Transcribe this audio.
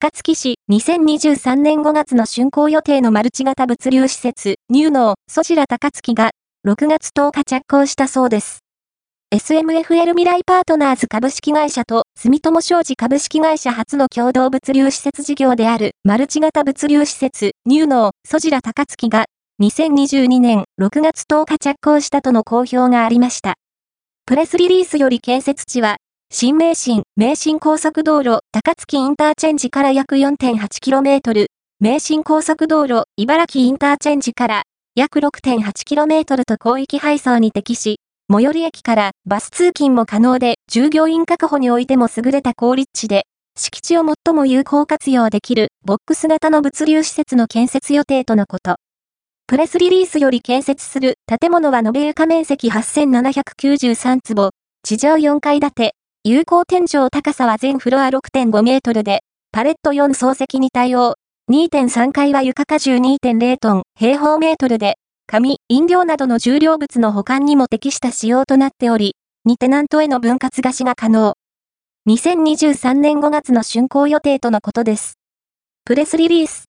高槻市2023年5月の竣工予定のマルチ型物流施設ニューノーソジラ高槻が6月10日着工したそうです。SMFL 未来パートナーズ株式会社と住友商事株式会社初の共同物流施設事業であるマルチ型物流施設ニューノーソジラ高槻が2022年6月10日着工したとの公表がありました。プレスリリースより建設地は新名神、名神高速道路、高槻インターチェンジから約 4.8km、名神高速道路、茨城インターチェンジから約 6.8km と広域配送に適し、最寄り駅からバス通勤も可能で、従業員確保においても優れた効率地で、敷地を最も有効活用できるボックス型の物流施設の建設予定とのこと。プレスリリースより建設する建物は延べ床面積8793坪、地上4階建て、有効天井高さは全フロア6.5メートルで、パレット4層席に対応。2.3階は床荷重2.0トン平方メートルで、紙、飲料などの重量物の保管にも適した仕様となっており、2テナントへの分割貸しが可能。2023年5月の竣工予定とのことです。プレスリリース。